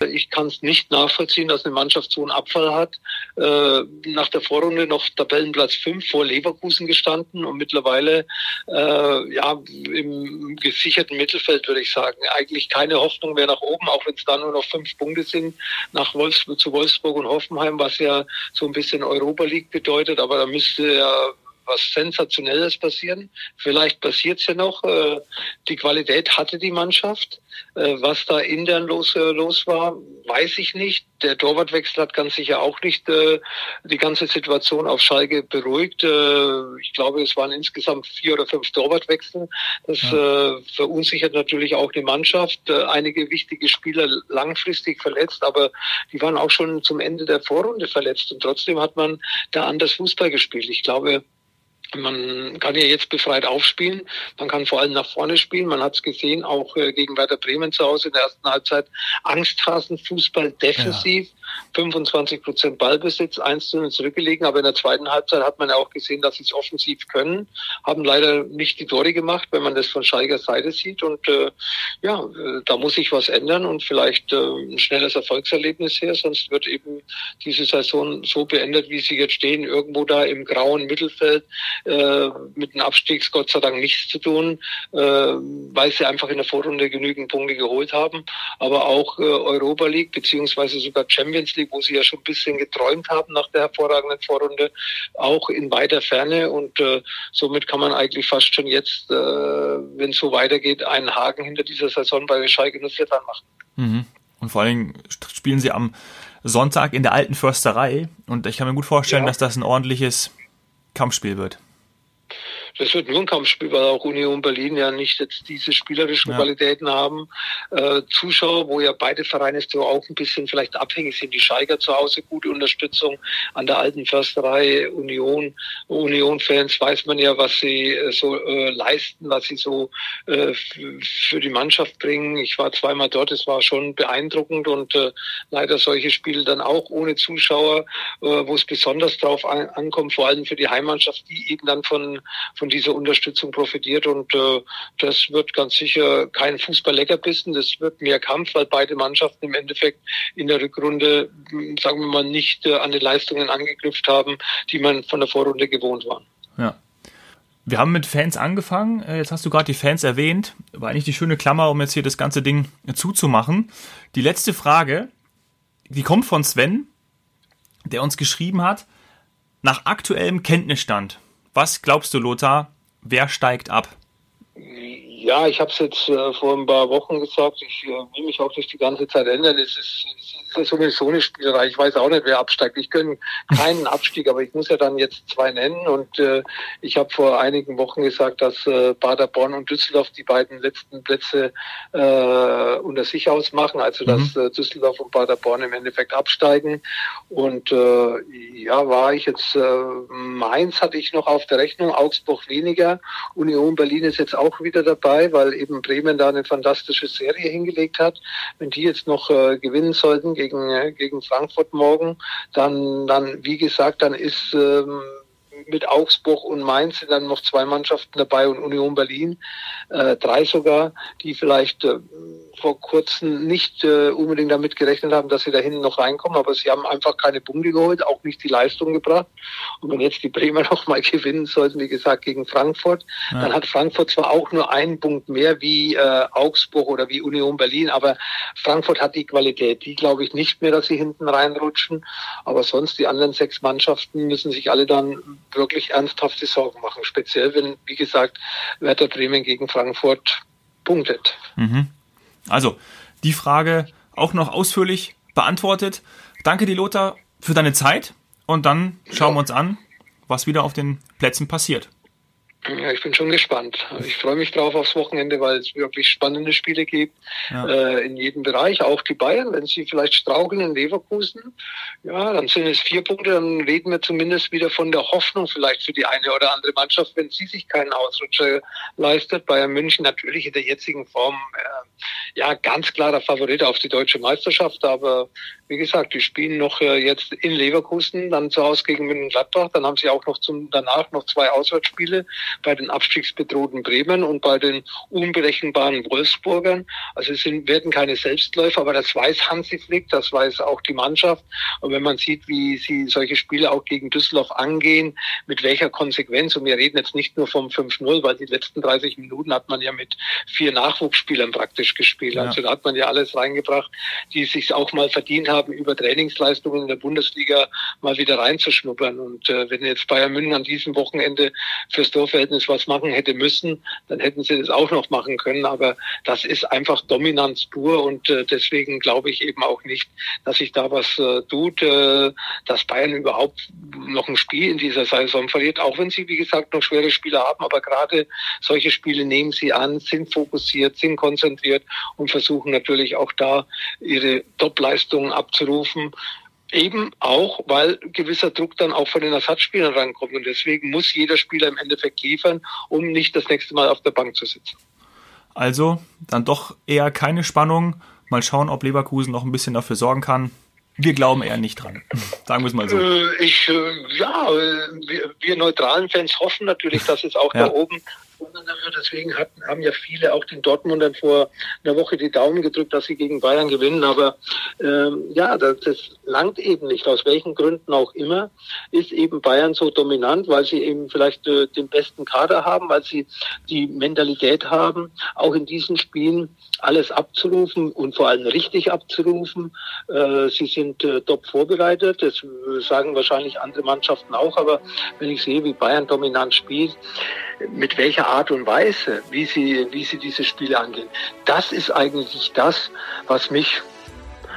Ich kann es nicht nachvollziehen, dass eine Mannschaft so einen Abfall hat. Äh, nach der Vorrunde noch Tabellenplatz 5 vor Leverkusen gestanden und mittlerweile äh, ja im gesicherten Mittelfeld würde ich sagen. Eigentlich keine Hoffnung mehr nach oben, auch wenn es da nur noch fünf Punkte sind nach Wolfsburg zu Wolfsburg und Hoffenheim, was ja so ein bisschen Europa League bedeutet. Aber da müsste ja was Sensationelles passieren. Vielleicht passiert es ja noch. Äh, die Qualität hatte die Mannschaft. Äh, was da intern los, äh, los war, weiß ich nicht. Der Torwartwechsel hat ganz sicher auch nicht die ganze Situation auf Schalke beruhigt. Ich glaube, es waren insgesamt vier oder fünf Torwartwechsel. Das ja. verunsichert natürlich auch die Mannschaft. Einige wichtige Spieler langfristig verletzt, aber die waren auch schon zum Ende der Vorrunde verletzt. Und trotzdem hat man da anders Fußball gespielt. Ich glaube, man kann ja jetzt befreit aufspielen. Man kann vor allem nach vorne spielen. Man hat es gesehen, auch äh, gegen Werder Bremen zu Hause in der ersten Halbzeit. Angsthasen, Fußball defensiv. Ja. 25 Prozent Ballbesitz, 1 zu 0 zurückgelegen. Aber in der zweiten Halbzeit hat man ja auch gesehen, dass sie es offensiv können. Haben leider nicht die Tore gemacht, wenn man das von Scheiger Seite sieht. Und äh, ja, äh, da muss sich was ändern und vielleicht äh, ein schnelles Erfolgserlebnis her. Sonst wird eben diese Saison so beendet, wie sie jetzt stehen, irgendwo da im grauen Mittelfeld äh, mit dem Abstiegs Gott sei Dank nichts zu tun, äh, weil sie einfach in der Vorrunde genügend Punkte geholt haben. Aber auch äh, Europa League beziehungsweise sogar Champions League, wo sie ja schon ein bisschen geträumt haben nach der hervorragenden Vorrunde, auch in weiter Ferne. Und äh, somit kann man eigentlich fast schon jetzt, äh, wenn es so weitergeht, einen Haken hinter dieser Saison bei Schalke 04 dran machen. Mhm. Und vor allen Dingen spielen sie am Sonntag in der alten Försterei. Und ich kann mir gut vorstellen, ja. dass das ein ordentliches Kampfspiel wird das wird nur ein Kampfspiel, weil auch Union Berlin ja nicht jetzt diese spielerischen ja. Qualitäten haben. Äh, Zuschauer, wo ja beide Vereine so auch ein bisschen vielleicht abhängig sind. Die Scheiger zu Hause gute Unterstützung an der alten Försterei, Union, Union-Fans weiß man ja, was sie äh, so äh, leisten, was sie so äh, für die Mannschaft bringen. Ich war zweimal dort, es war schon beeindruckend und äh, leider solche Spiele dann auch ohne Zuschauer, wo es besonders drauf an, ankommt, vor allem für die Heimmannschaft, die eben dann von, von von dieser Unterstützung profitiert und äh, das wird ganz sicher kein Fußball-Leckerbissen, das wird mehr Kampf, weil beide Mannschaften im Endeffekt in der Rückrunde, hm, sagen wir mal, nicht äh, an die Leistungen angeknüpft haben, die man von der Vorrunde gewohnt war. Ja. Wir haben mit Fans angefangen. Äh, jetzt hast du gerade die Fans erwähnt. War eigentlich die schöne Klammer, um jetzt hier das ganze Ding zuzumachen. Die letzte Frage, die kommt von Sven, der uns geschrieben hat, nach aktuellem Kenntnisstand was glaubst du, Lothar? Wer steigt ab? Ja, ich habe es jetzt äh, vor ein paar Wochen gesagt. Ich äh, will mich auch nicht die ganze Zeit ändern. Es ist, es ist sowieso eine Spielerei. Ich weiß auch nicht, wer absteigt. Ich gönne keinen Abstieg, aber ich muss ja dann jetzt zwei nennen. Und äh, ich habe vor einigen Wochen gesagt, dass äh, Paderborn und Düsseldorf die beiden letzten Plätze äh, unter sich ausmachen. Also dass mhm. äh, Düsseldorf und Paderborn im Endeffekt absteigen. Und äh, ja, war ich jetzt äh, Mainz hatte ich noch auf der Rechnung, Augsburg weniger. Union Berlin ist jetzt auch wieder dabei, weil eben Bremen da eine fantastische Serie hingelegt hat. Wenn die jetzt noch äh, gewinnen sollten gegen, äh, gegen Frankfurt morgen, dann, dann, wie gesagt, dann ist ähm, mit Augsburg und Mainz sind dann noch zwei Mannschaften dabei und Union Berlin, äh, drei sogar, die vielleicht äh, vor kurzem nicht äh, unbedingt damit gerechnet haben, dass sie da hinten noch reinkommen, aber sie haben einfach keine Punkte geholt, auch nicht die Leistung gebracht. Und wenn jetzt die Bremer noch mal gewinnen sollten, wie gesagt, gegen Frankfurt, ja. dann hat Frankfurt zwar auch nur einen Punkt mehr wie äh, Augsburg oder wie Union Berlin, aber Frankfurt hat die Qualität. Die glaube ich nicht mehr, dass sie hinten reinrutschen. Aber sonst die anderen sechs Mannschaften müssen sich alle dann wirklich ernsthafte Sorgen machen. Speziell, wenn, wie gesagt, Werder Bremen gegen Frankfurt punktet. Mhm. Also, die Frage auch noch ausführlich beantwortet. Danke dir, Lothar, für deine Zeit und dann schauen wir uns an, was wieder auf den Plätzen passiert. Ja, ich bin schon gespannt. Ich freue mich drauf aufs Wochenende, weil es wirklich spannende Spiele gibt ja. äh, in jedem Bereich. Auch die Bayern, wenn sie vielleicht straucheln in Leverkusen, ja, dann sind es vier Punkte. Dann reden wir zumindest wieder von der Hoffnung vielleicht für die eine oder andere Mannschaft, wenn sie sich keinen Ausrutscher leistet. Bayern München natürlich in der jetzigen Form äh, ja ganz klarer Favorit auf die deutsche Meisterschaft. Aber wie gesagt, die spielen noch äh, jetzt in Leverkusen, dann zu Hause gegen München-Gladbach. Dann haben sie auch noch zum danach noch zwei Auswärtsspiele bei den abstiegsbedrohten Bremen und bei den unberechenbaren Wolfsburgern. Also es sind, werden keine Selbstläufer, aber das weiß Hansi Flick, das weiß auch die Mannschaft. Und wenn man sieht, wie sie solche Spiele auch gegen Düsseldorf angehen, mit welcher Konsequenz, und wir reden jetzt nicht nur vom 5-0, weil die letzten 30 Minuten hat man ja mit vier Nachwuchsspielern praktisch gespielt. Ja. Also da hat man ja alles reingebracht, die sich auch mal verdient haben, über Trainingsleistungen in der Bundesliga mal wieder reinzuschnuppern. Und äh, wenn jetzt Bayern München an diesem Wochenende fürs Torfeld Verhältnis was machen hätte müssen, dann hätten sie das auch noch machen können. Aber das ist einfach Dominanz pur und äh, deswegen glaube ich eben auch nicht, dass sich da was äh, tut, äh, dass Bayern überhaupt noch ein Spiel in dieser Saison verliert, auch wenn sie, wie gesagt, noch schwere Spiele haben. Aber gerade solche Spiele nehmen sie an, sind fokussiert, sind konzentriert und versuchen natürlich auch da ihre Top-Leistungen abzurufen. Eben auch, weil gewisser Druck dann auch von den Ersatzspielern rankommt. Und deswegen muss jeder Spieler im Endeffekt liefern, um nicht das nächste Mal auf der Bank zu sitzen. Also dann doch eher keine Spannung. Mal schauen, ob Leverkusen noch ein bisschen dafür sorgen kann. Wir glauben eher nicht dran. Sagen wir es mal so. Äh, ich, äh, ja, äh, wir, wir neutralen Fans hoffen natürlich, dass es auch ja. da oben. Deswegen hatten, haben ja viele auch den Dortmundern vor einer Woche die Daumen gedrückt, dass sie gegen Bayern gewinnen. Aber ähm, ja, das, das langt eben nicht. Aus welchen Gründen auch immer ist eben Bayern so dominant, weil sie eben vielleicht äh, den besten Kader haben, weil sie die Mentalität haben, auch in diesen Spielen alles abzurufen und vor allem richtig abzurufen. Äh, sie sind äh, top vorbereitet. Das sagen wahrscheinlich andere Mannschaften auch. Aber wenn ich sehe, wie Bayern dominant spielt, mit welcher Art und Weise, wie sie, wie sie diese Spiele angehen. Das ist eigentlich das, was mich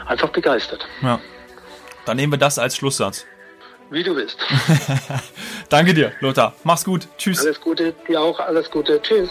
einfach begeistert. Ja. Dann nehmen wir das als Schlusssatz. Wie du willst. Danke dir, Lothar. Mach's gut. Tschüss. Alles Gute, dir auch. Alles Gute. Tschüss.